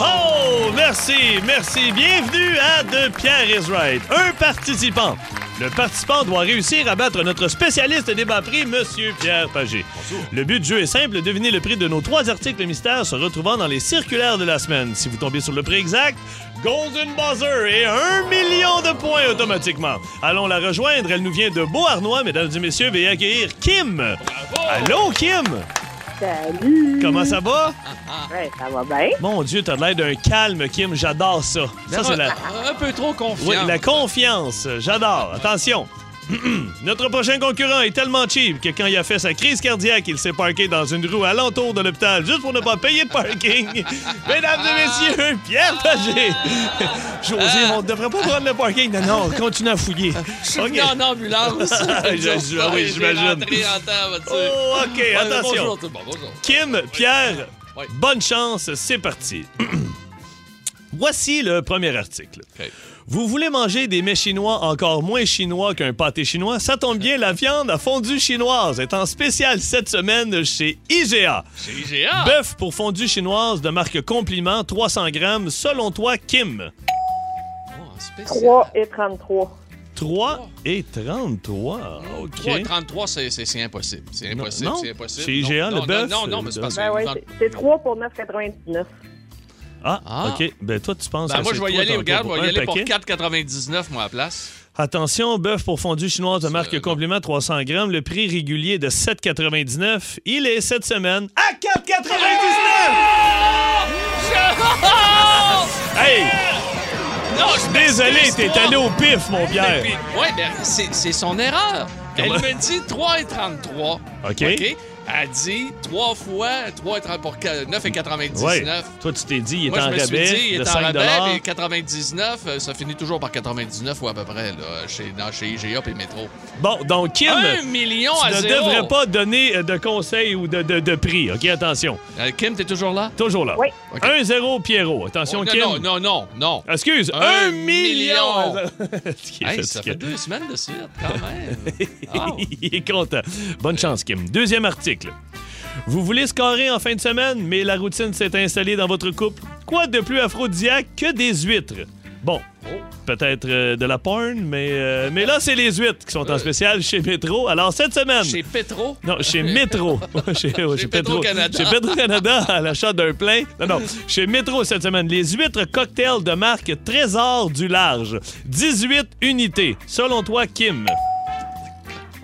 Oh, merci, merci. Bienvenue à De Pierre is Right. Un participant. Le participant doit réussir à battre notre spécialiste des bas prix, Monsieur Pierre Pagé. Le but du jeu est simple, deviner le prix de nos trois articles mystères se retrouvant dans les circulaires de la semaine. Si vous tombez sur le prix exact, Golden Buzzer et un million de points automatiquement. Allons la rejoindre, elle nous vient de Beauharnois, mesdames et messieurs, veuillez accueillir Kim. Allô, Kim? Salut! Comment ça va? [laughs] Ouais, ça va bien. Mon Dieu, t'as l'air d'un calme, Kim. J'adore ça. Ça, c'est la... Un peu trop confiant. Oui, la confiance. J'adore. Attention. [clears throat] Notre prochain concurrent est tellement cheap que quand il a fait sa crise cardiaque, il s'est parqué dans une roue alentour de l'hôpital juste pour ne pas payer de parking. [laughs] Mesdames et messieurs, Pierre Pagé. [laughs] José, on ne devrait pas prendre le parking. Non, non, continue à fouiller. Je suis en ambulance. [laughs] Je- ah oui, j'imagine. Oh, OK, attention. Bonjour, tout le monde, bonjour. Kim, Pierre, bonne chance, c'est parti. [clears throat] Voici le premier article. Vous voulez manger des mets chinois encore moins chinois qu'un pâté chinois? Ça tombe bien, la viande à fondue chinoise est en spécial cette semaine chez IGA. Chez IGA? Bœuf pour fondue chinoise de marque Compliment, 300 grammes. Selon toi, Kim? 3 et 33. 3 et 33. OK. 3 33, c'est- c'est c'est impossible. C'est Non, impossible, non. c'est impossible. Chez Non, IGA, le bœuf, Non, non, mais c'est euh, parce que... Ben ouais, c'est- c'est 3 pour 9,99. Ah, Ah. OK. Ben toi, tu penses Ben, que moi, je vais y aller, regarde, je vais y aller pour paquet? 4,99 moi à la place. Attention, bœuf pour fondue chinoise de marque Compliment 300 grammes. Le prix régulier de 7,99. Il est cette semaine à 4,99! Hey! Non, je Désolé, t'es allé au pif, mon Pierre. Oui, ben, c'est c'est son erreur. Comment? Elle me dit 3,33. OK. Elle dit 3 fois 3,30 pour 9,99. Ouais. Toi, tu t'es dit, il est Moi, en je me suis rabais dit, il est en 5 rabais, mais 99, euh, ça finit toujours par 99 ou à peu près, là, chez, dans, chez IGA et Métro. Bon, donc Kim, Un million tu à ne zéro. devrais pas donner euh, de conseils ou de, de, de prix. OK, attention. Euh, Kim, t'es toujours là? Toujours là. Oui. 1-0 Pierrot. Attention, Oh, non, Kim. non, non, non, non. Excuse, Un 1 million. [laughs] Hey, ça fait deux semaines de suite, quand même. [laughs] Il est content. Bonne chance, Kim. Deuxième article. Vous voulez scorer en fin de semaine, mais la routine s'est installée dans votre couple? Quoi de plus aphrodisiaque que des huîtres? Bon, peut-être euh, de la porn, mais, euh, mais là, c'est les huîtres qui sont en spécial chez Métro. Alors, cette semaine... Chez Petro? Non, chez Métro. [laughs] chez ouais, Chez Petro- Petro-Canada. Chez Petro-Canada, à l'achat d'un plein. Non, non. Chez Métro cette semaine, les huîtres cocktails de marque Trésor du Large. 18 unités. Selon toi, Kim?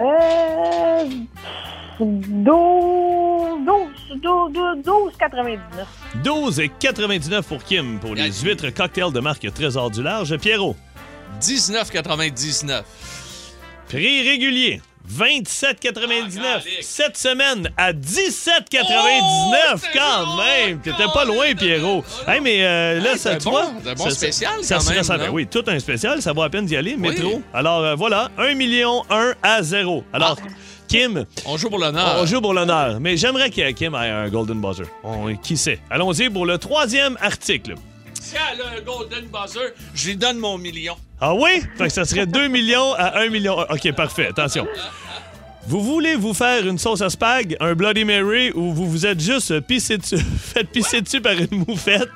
Euh. 12. 12. 12. 12. 99. 12,99 pour Kim pour les huîtres cocktails de marque Trésor du Large. Pierrot? 19,99. Prix régulier. 27,99. Cette semaine à 17,99 quand même. T'étais pas loin, Pierrot. Hey, mais euh, là, Hey, ça, c'est tu bon, vois, c'est un bon ça- spécial ça, quand serait- même, ça- oui, tout un spécial. Ça vaut la peine d'y aller. Métro. Alors, euh, voilà. 1 million 1 à 0. Alors, Kim. On joue pour l'honneur. On joue pour l'honneur. Mais j'aimerais que Kim ait un Golden Buzzer. On- qui sait? Allons-y pour le troisième article. Si elle a un Golden Buzzer, je lui donne mon million. Ah oui? Fait que ça serait 2 [laughs] millions à 1 million. OK, parfait. Attention. Vous voulez vous faire une sauce à spag, un Bloody Mary ou vous vous êtes juste pissé dessus, [laughs] fait pisser dessus par une moufette?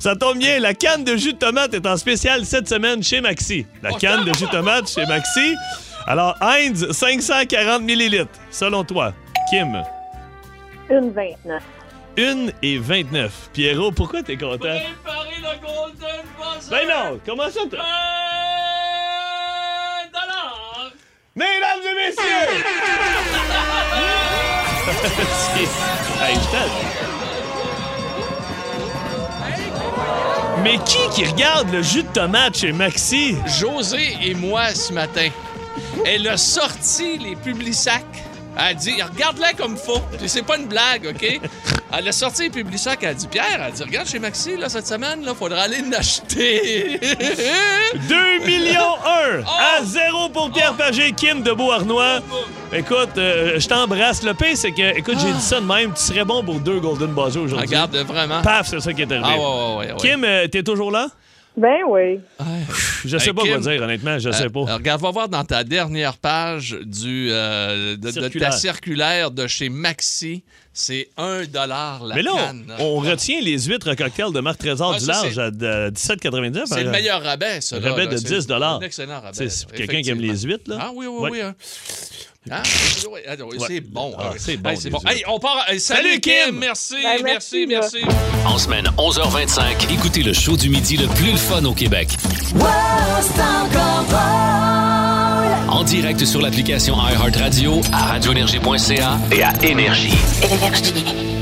Ça tombe bien, la canne de jus de tomate est en spécial cette semaine chez Maxi. La canne de jus de tomate chez Maxi. Alors, Heinz, 540 millilitres. Selon toi, Kim, Une 29. 1 et 29. Pierrot, pourquoi t'es content? Préparez le Golden Buzzer. Ben non, comment ça? t'as- Un dollar. Mesdames et messieurs! [laughs] Hey, je. Mais qui qui regarde le jus de tomate chez Maxi? José et moi ce matin. Elle a sorti les Publisac. Elle a dit, regarde-la comme faut. Puis C'est pas une blague, OK? Elle a sorti les Publisac. Elle a dit, Pierre, elle a dit, regarde chez Maxi, là, cette semaine, là, faudra aller l'acheter. [laughs] 2 millions 1 à 0 pour Pierre Pagé, Kim de Beauharnois. Écoute, euh, je t'embrasse. Le pire, c'est que, écoute, j'ai dit ça de même. Tu serais bon pour deux Golden Buzzer aujourd'hui. Regarde, vraiment. Paf, c'est ça qui est arrivé. Ah, ouais, ouais, ouais, ouais. Kim, euh, t'es toujours là? Ben oui. Je sais Hey, pas Kim, quoi dire, honnêtement. Je sais Euh, pas. euh, regarde, va voir dans ta dernière page du, euh, de, ta circulaire de chez Maxi. C'est 1 dollar la Mais là, canne. on, on retient les huîtres cocktails de marque Trésor Ah, du Large à de- 17,99. C'est le meilleur rabais, ça. Rabais là. de C'est 10 Un excellent rabais. C'est c'est quelqu'un qui aime les huîtres, là? Ah oui, oui, Ouais. oui. hein. Ah, [laughs] ah, Ouais. C'est bon. Ah, ah, c'est bon, Hey, bon. Hey, on part. hey, salut, Salut, Kim. Kim. Merci, Ben, merci, merci, merci. En semaine 11h25, écoutez le show du midi le plus le fun au Québec. En direct sur l'application iHeartRadio, à radioénergie.ca et à Énergie. Oh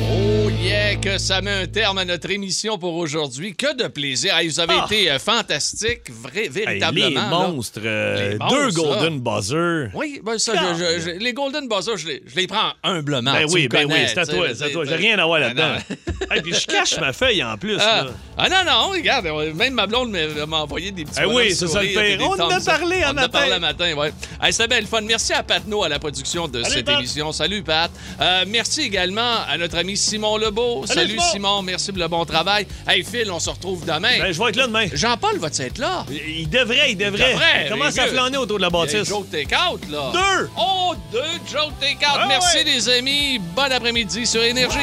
que ça met un terme à notre émission pour aujourd'hui. Que de plaisir. Hey, vous avez Ah. été euh, fantastiques, vrai, Hey, véritablement. les monstres, euh, Les deux Golden là. Buzzer. Oui, ben ça, je- je- je- les Golden Buzzer, je les, je les prends humblement. Ben oui, ben connais, oui, c'est à toi, c'est à toi. J'ai rien à voir Ben là-dedans. [laughs] Hey, puis je cache ma feuille en plus. Ah. Ah non, non, regarde, même ma blonde m'a envoyé des petits Eh oui, c'est ça le des On en a parlé un On en matin. parlé un matin, ouais. C'était bien le fun. Merci à Pat No à la production de cette Pat. émission. Salut, Pat. Euh, merci également à notre ami Simon Lebeau. Salut, Salut, Simon. Simon. Merci pour le bon travail. Hey, Phil, on se retrouve demain. Ben, je vais être là demain. Jean-Paul va être là? Il devrait, il devrait. devrait, Il commence à mais flâner autour de la Il bâtisse. Joe Takeout, là. Deux! Oh, deux Joe Takeout. Ah Merci, ouais. les amis. Bon après-midi sur Énergie.